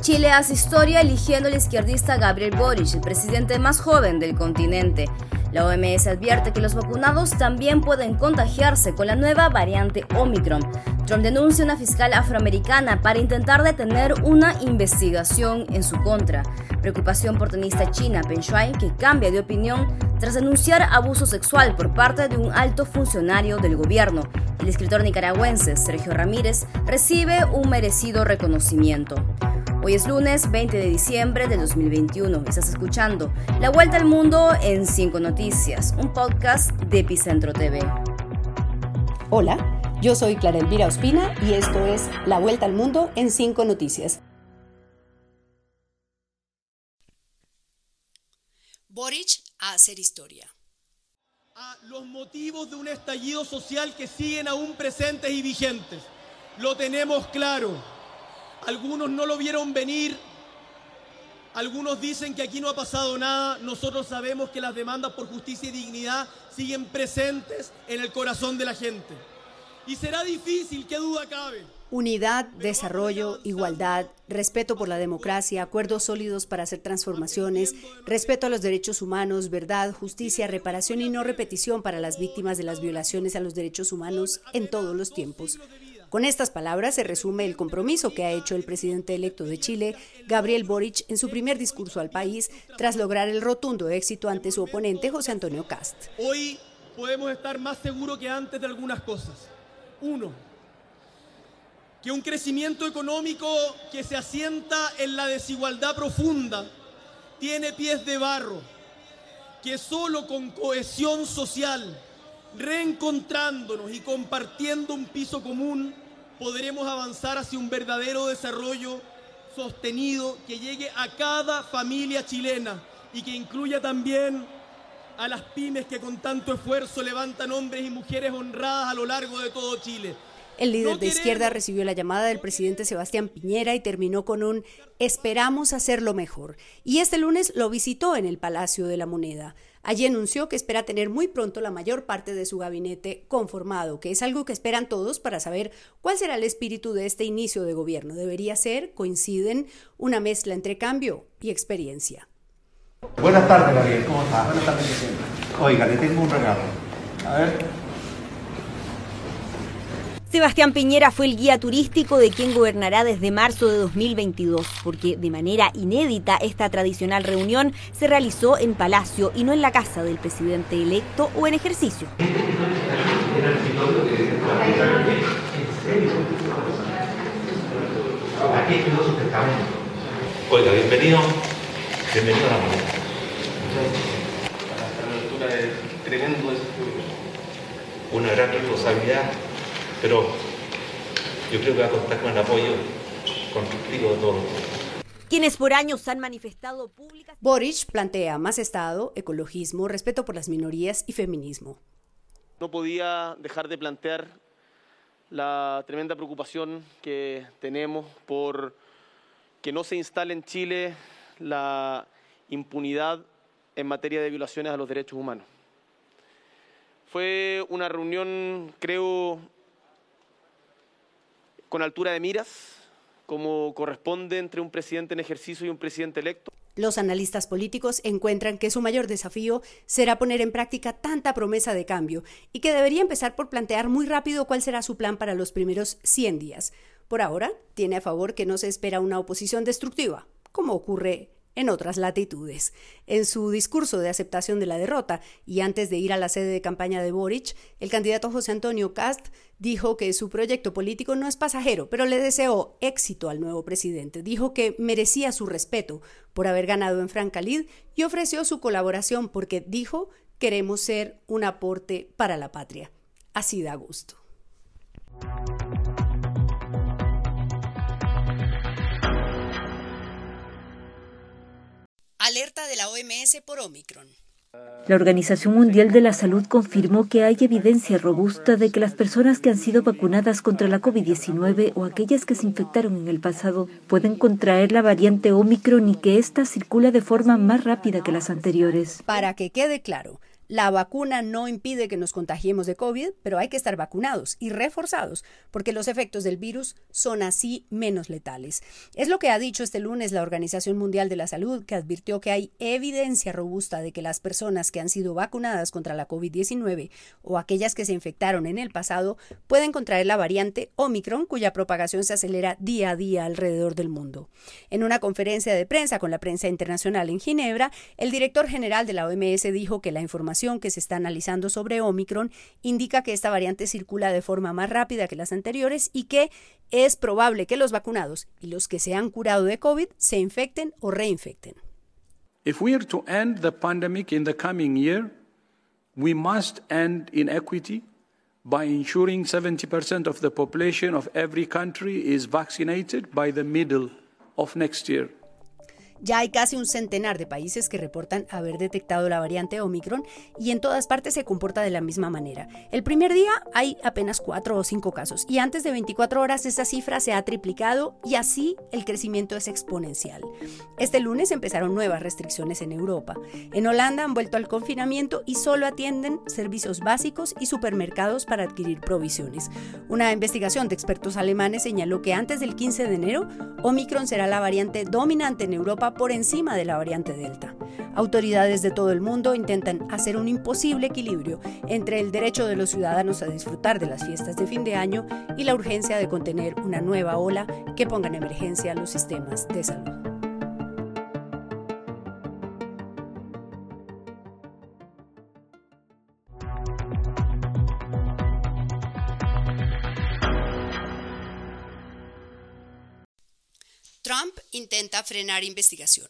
Chile hace historia eligiendo al izquierdista Gabriel Boric, el presidente más joven del continente. La OMS advierte que los vacunados también pueden contagiarse con la nueva variante Omicron. Trump denuncia a una fiscal afroamericana para intentar detener una investigación en su contra. Preocupación por tenista china Peng Shuai que cambia de opinión tras denunciar abuso sexual por parte de un alto funcionario del gobierno. El escritor nicaragüense Sergio Ramírez recibe un merecido reconocimiento. Hoy es lunes 20 de diciembre de 2021. Estás escuchando La Vuelta al Mundo en 5 Noticias, un podcast de Epicentro TV. Hola, yo soy Clara Elvira Ospina y esto es La Vuelta al Mundo en 5 Noticias. Boric a hacer historia. A los motivos de un estallido social que siguen aún presentes y vigentes. Lo tenemos claro algunos no lo vieron venir. Algunos dicen que aquí no ha pasado nada. Nosotros sabemos que las demandas por justicia y dignidad siguen presentes en el corazón de la gente. Y será difícil, qué duda cabe. Unidad, desarrollo, igualdad, respeto por la democracia, acuerdos sólidos para hacer transformaciones, respeto a los derechos humanos, verdad, justicia, reparación y no repetición para las víctimas de las violaciones a los derechos humanos en todos los tiempos. Con estas palabras se resume el compromiso que ha hecho el presidente electo de Chile, Gabriel Boric, en su primer discurso al país, tras lograr el rotundo éxito ante su oponente José Antonio Cast. Hoy podemos estar más seguros que antes de algunas cosas. Uno, que un crecimiento económico que se asienta en la desigualdad profunda tiene pies de barro, que solo con cohesión social, reencontrándonos y compartiendo un piso común, podremos avanzar hacia un verdadero desarrollo sostenido que llegue a cada familia chilena y que incluya también a las pymes que con tanto esfuerzo levantan hombres y mujeres honradas a lo largo de todo Chile. El líder de izquierda recibió la llamada del presidente Sebastián Piñera y terminó con un esperamos hacerlo mejor. Y este lunes lo visitó en el Palacio de la Moneda. Allí anunció que espera tener muy pronto la mayor parte de su gabinete conformado, que es algo que esperan todos para saber cuál será el espíritu de este inicio de gobierno. Debería ser, coinciden, una mezcla entre cambio y experiencia. Buenas tardes, Gabriel. ¿Cómo estás? Buenas tardes, presidente. Oiga, le tengo un regalo. A ver. Sebastián Piñera fue el guía turístico de quien gobernará desde marzo de 2022, porque de manera inédita esta tradicional reunión se realizó en Palacio y no en la casa del presidente electo o en ejercicio. Oiga, bienvenido, bienvenido a la tremendo una gran responsabilidad pero yo creo que va a contar con el apoyo constructivo de todos quienes por años han manifestado públicas. Boric plantea más Estado, ecologismo, respeto por las minorías y feminismo. No podía dejar de plantear la tremenda preocupación que tenemos por que no se instale en Chile la impunidad en materia de violaciones a los derechos humanos. Fue una reunión, creo, con altura de miras, como corresponde entre un presidente en ejercicio y un presidente electo. Los analistas políticos encuentran que su mayor desafío será poner en práctica tanta promesa de cambio y que debería empezar por plantear muy rápido cuál será su plan para los primeros 100 días. Por ahora, tiene a favor que no se espera una oposición destructiva, como ocurre en otras latitudes. En su discurso de aceptación de la derrota y antes de ir a la sede de campaña de Boric, el candidato José Antonio Cast dijo que su proyecto político no es pasajero, pero le deseó éxito al nuevo presidente. Dijo que merecía su respeto por haber ganado en Francalid y ofreció su colaboración porque dijo queremos ser un aporte para la patria. Así da gusto. Alerta de la OMS por Omicron. La Organización Mundial de la Salud confirmó que hay evidencia robusta de que las personas que han sido vacunadas contra la COVID-19 o aquellas que se infectaron en el pasado pueden contraer la variante Omicron y que ésta circula de forma más rápida que las anteriores. Para que quede claro, La vacuna no impide que nos contagiemos de COVID, pero hay que estar vacunados y reforzados, porque los efectos del virus son así menos letales. Es lo que ha dicho este lunes la Organización Mundial de la Salud, que advirtió que hay evidencia robusta de que las personas que han sido vacunadas contra la COVID-19 o aquellas que se infectaron en el pasado pueden contraer la variante Omicron, cuya propagación se acelera día a día alrededor del mundo. En una conferencia de prensa con la prensa internacional en Ginebra, el director general de la OMS dijo que la información que se está analizando sobre Omicron indica que esta variante circula de forma más rápida que las anteriores y que es probable que los vacunados y los que se han curado de COVID se infecten o reinfecten. If we are to end the pandemic in the coming year, we must end inequity by ensuring 70% of the population of every country is vaccinated by the middle of next year. Ya hay casi un centenar de países que reportan haber detectado la variante Omicron y en todas partes se comporta de la misma manera. El primer día hay apenas cuatro o cinco casos y antes de 24 horas esa cifra se ha triplicado y así el crecimiento es exponencial. Este lunes empezaron nuevas restricciones en Europa. En Holanda han vuelto al confinamiento y solo atienden servicios básicos y supermercados para adquirir provisiones. Una investigación de expertos alemanes señaló que antes del 15 de enero, Omicron será la variante dominante en Europa por encima de la variante Delta. Autoridades de todo el mundo intentan hacer un imposible equilibrio entre el derecho de los ciudadanos a disfrutar de las fiestas de fin de año y la urgencia de contener una nueva ola que ponga en emergencia los sistemas de salud. Trump intenta frenar investigación.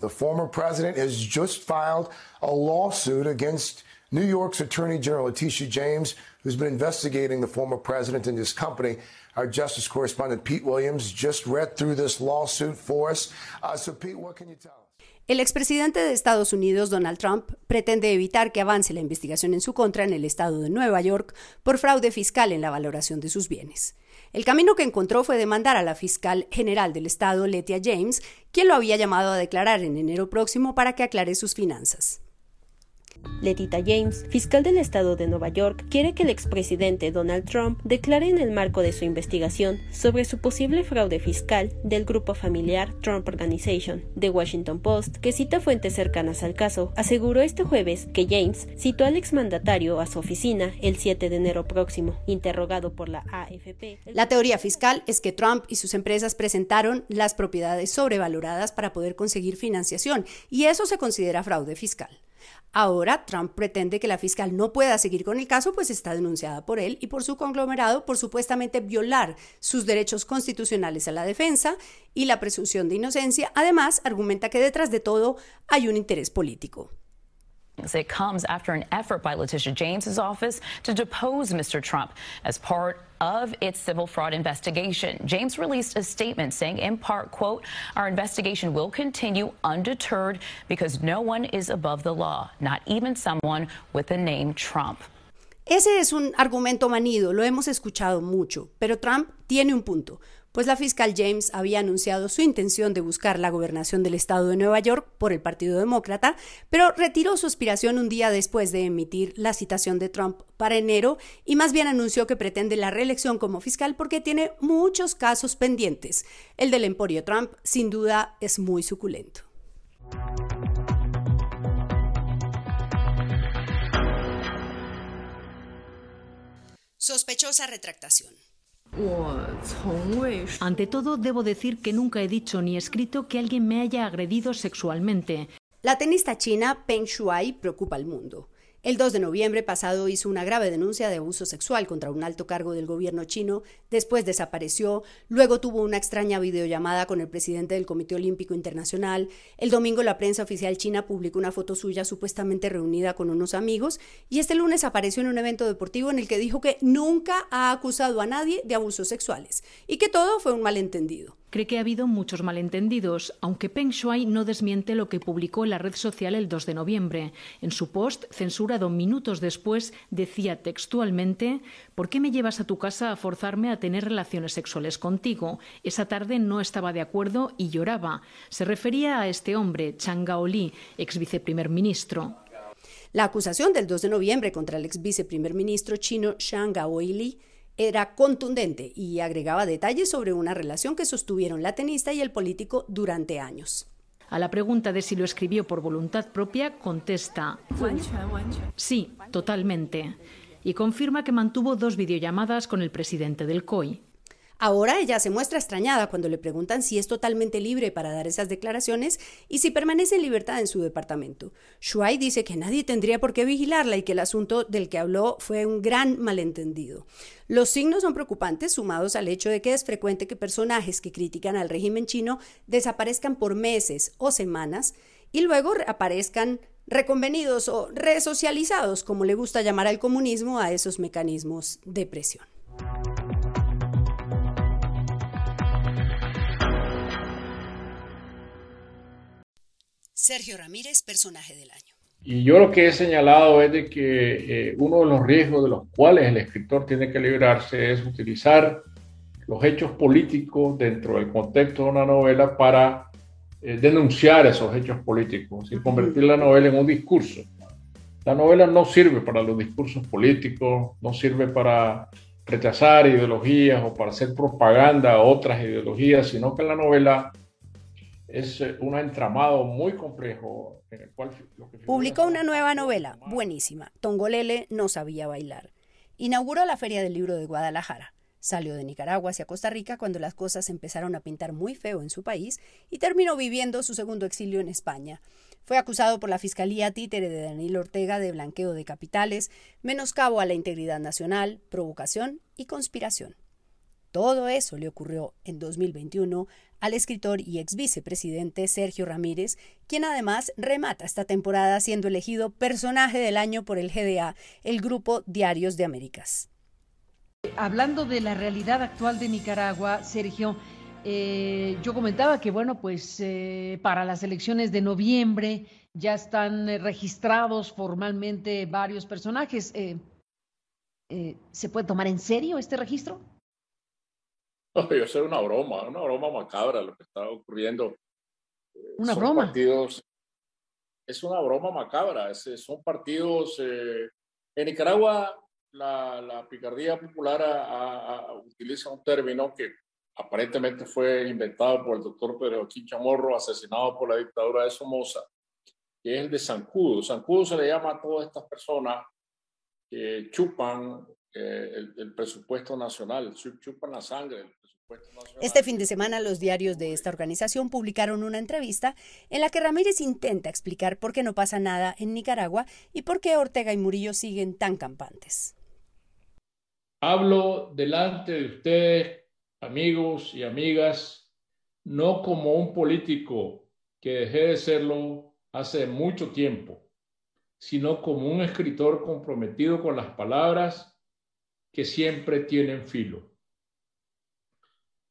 The former president has just filed a lawsuit against New York's Attorney General Letitia James, who's been investigating the former president and his company. Our justice correspondent Pete Williams just read through this lawsuit for us. Uh, so, Pete, what can you tell us? El expresidente de Estados Unidos, Donald Trump, pretende evitar que avance la investigación en su contra en el estado de Nueva York por fraude fiscal en la valoración de sus bienes. El camino que encontró fue demandar a la fiscal general del estado, Letia James, quien lo había llamado a declarar en enero próximo para que aclare sus finanzas. Letita James, fiscal del estado de Nueva York, quiere que el expresidente Donald Trump declare en el marco de su investigación sobre su posible fraude fiscal del grupo familiar Trump Organization. The Washington Post, que cita fuentes cercanas al caso, aseguró este jueves que James citó al exmandatario a su oficina el 7 de enero próximo, interrogado por la AFP. La teoría fiscal es que Trump y sus empresas presentaron las propiedades sobrevaloradas para poder conseguir financiación, y eso se considera fraude fiscal. Ahora, Trump pretende que la fiscal no pueda seguir con el caso, pues está denunciada por él y por su conglomerado por supuestamente violar sus derechos constitucionales a la defensa y la presunción de inocencia. Además, argumenta que detrás de todo hay un interés político. It comes after an effort by Letitia James's office to depose Mr. Trump as part of its civil fraud investigation. James released a statement saying, in part, quote, our investigation will continue undeterred because no one is above the law, not even someone with the name Trump. Ese es un argumento manido, lo hemos escuchado mucho, pero Trump tiene un punto pues la fiscal James había anunciado su intención de buscar la gobernación del estado de Nueva York por el Partido Demócrata, pero retiró su aspiración un día después de emitir la citación de Trump para enero y más bien anunció que pretende la reelección como fiscal porque tiene muchos casos pendientes. El del Emporio Trump, sin duda, es muy suculento. Sospechosa retractación. Ante todo, debo decir que nunca he dicho ni escrito que alguien me haya agredido sexualmente. La tenista china Peng Shuai preocupa al mundo. El 2 de noviembre pasado hizo una grave denuncia de abuso sexual contra un alto cargo del gobierno chino, después desapareció, luego tuvo una extraña videollamada con el presidente del Comité Olímpico Internacional, el domingo la prensa oficial china publicó una foto suya supuestamente reunida con unos amigos. Y este lunes apareció en un evento deportivo en el que dijo que nunca ha acusado a nadie de abusos sexuales y que todo fue un malentendido. Cree que ha habido muchos malentendidos, aunque Peng Shuai no desmiente lo que publicó en la red social el 2 de noviembre. En su post, censurado minutos después, decía textualmente ¿Por qué me llevas a tu casa a forzarme a tener relaciones sexuales contigo? Esa tarde no estaba de acuerdo y lloraba. Se refería a este hombre, Chang Gaoli, ex viceprimer ministro. La acusación del 2 de noviembre contra el ex viceprimer ministro chino Zhang Gaoili era contundente y agregaba detalles sobre una relación que sostuvieron la tenista y el político durante años. A la pregunta de si lo escribió por voluntad propia, contesta sí, totalmente, y confirma que mantuvo dos videollamadas con el presidente del COI. Ahora ella se muestra extrañada cuando le preguntan si es totalmente libre para dar esas declaraciones y si permanece en libertad en su departamento. Shuai dice que nadie tendría por qué vigilarla y que el asunto del que habló fue un gran malentendido. Los signos son preocupantes sumados al hecho de que es frecuente que personajes que critican al régimen chino desaparezcan por meses o semanas y luego aparezcan reconvenidos o resocializados, como le gusta llamar al comunismo a esos mecanismos de presión. Sergio Ramírez, personaje del año. Y yo lo que he señalado es de que eh, uno de los riesgos de los cuales el escritor tiene que librarse es utilizar los hechos políticos dentro del contexto de una novela para eh, denunciar esos hechos políticos y convertir la novela en un discurso. La novela no sirve para los discursos políticos, no sirve para rechazar ideologías o para hacer propaganda a otras ideologías, sino que la novela es eh, un entramado muy complejo en el cual... Publicó una nueva novela, buenísima. Tongolele no sabía bailar. Inauguró la Feria del Libro de Guadalajara. Salió de Nicaragua hacia Costa Rica cuando las cosas empezaron a pintar muy feo en su país y terminó viviendo su segundo exilio en España. Fue acusado por la Fiscalía Títere de Daniel Ortega de blanqueo de capitales, menoscabo a la integridad nacional, provocación y conspiración. Todo eso le ocurrió en 2021 al escritor y ex vicepresidente Sergio Ramírez, quien además remata esta temporada siendo elegido personaje del año por el GDA, el Grupo Diarios de Américas. Hablando de la realidad actual de Nicaragua, Sergio, eh, yo comentaba que, bueno, pues eh, para las elecciones de noviembre ya están eh, registrados formalmente varios personajes. ¿Se puede tomar en serio este registro? Yo sé una broma, una broma macabra lo que está ocurriendo. Eh, ¿Una broma? Partidos, es una broma macabra, son partidos... Eh, en Nicaragua la, la picardía popular utiliza un término que aparentemente fue inventado por el doctor Pedro Chamorro, asesinado por la dictadura de Somoza, que es el de zancudo. Zancudo se le llama a todas estas personas que chupan eh, el, el, presupuesto nacional, chupan la sangre este fin de semana los diarios de esta organización publicaron una entrevista en la que Ramírez intenta explicar por qué no pasa nada en Nicaragua y por qué Ortega y Murillo siguen tan campantes. Hablo delante de ustedes, amigos y amigas, no como un político que dejé de serlo hace mucho tiempo, sino como un escritor comprometido con las palabras que siempre tienen filo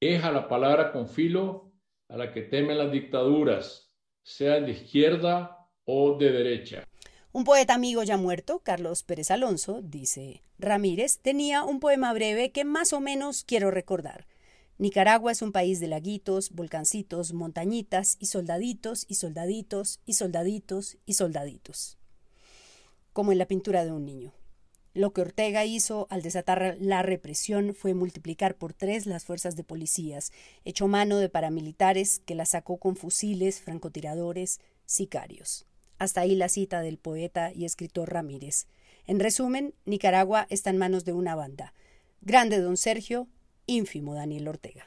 es a la palabra con filo a la que temen las dictaduras, sean de izquierda o de derecha. Un poeta amigo ya muerto, Carlos Pérez Alonso, dice, Ramírez tenía un poema breve que más o menos quiero recordar. Nicaragua es un país de laguitos, volcancitos, montañitas y soldaditos y soldaditos y soldaditos y soldaditos. Como en la pintura de un niño. Lo que Ortega hizo al desatar la represión fue multiplicar por tres las fuerzas de policías, hecho mano de paramilitares que las sacó con fusiles, francotiradores, sicarios. Hasta ahí la cita del poeta y escritor Ramírez. En resumen, Nicaragua está en manos de una banda. Grande don Sergio, ínfimo Daniel Ortega.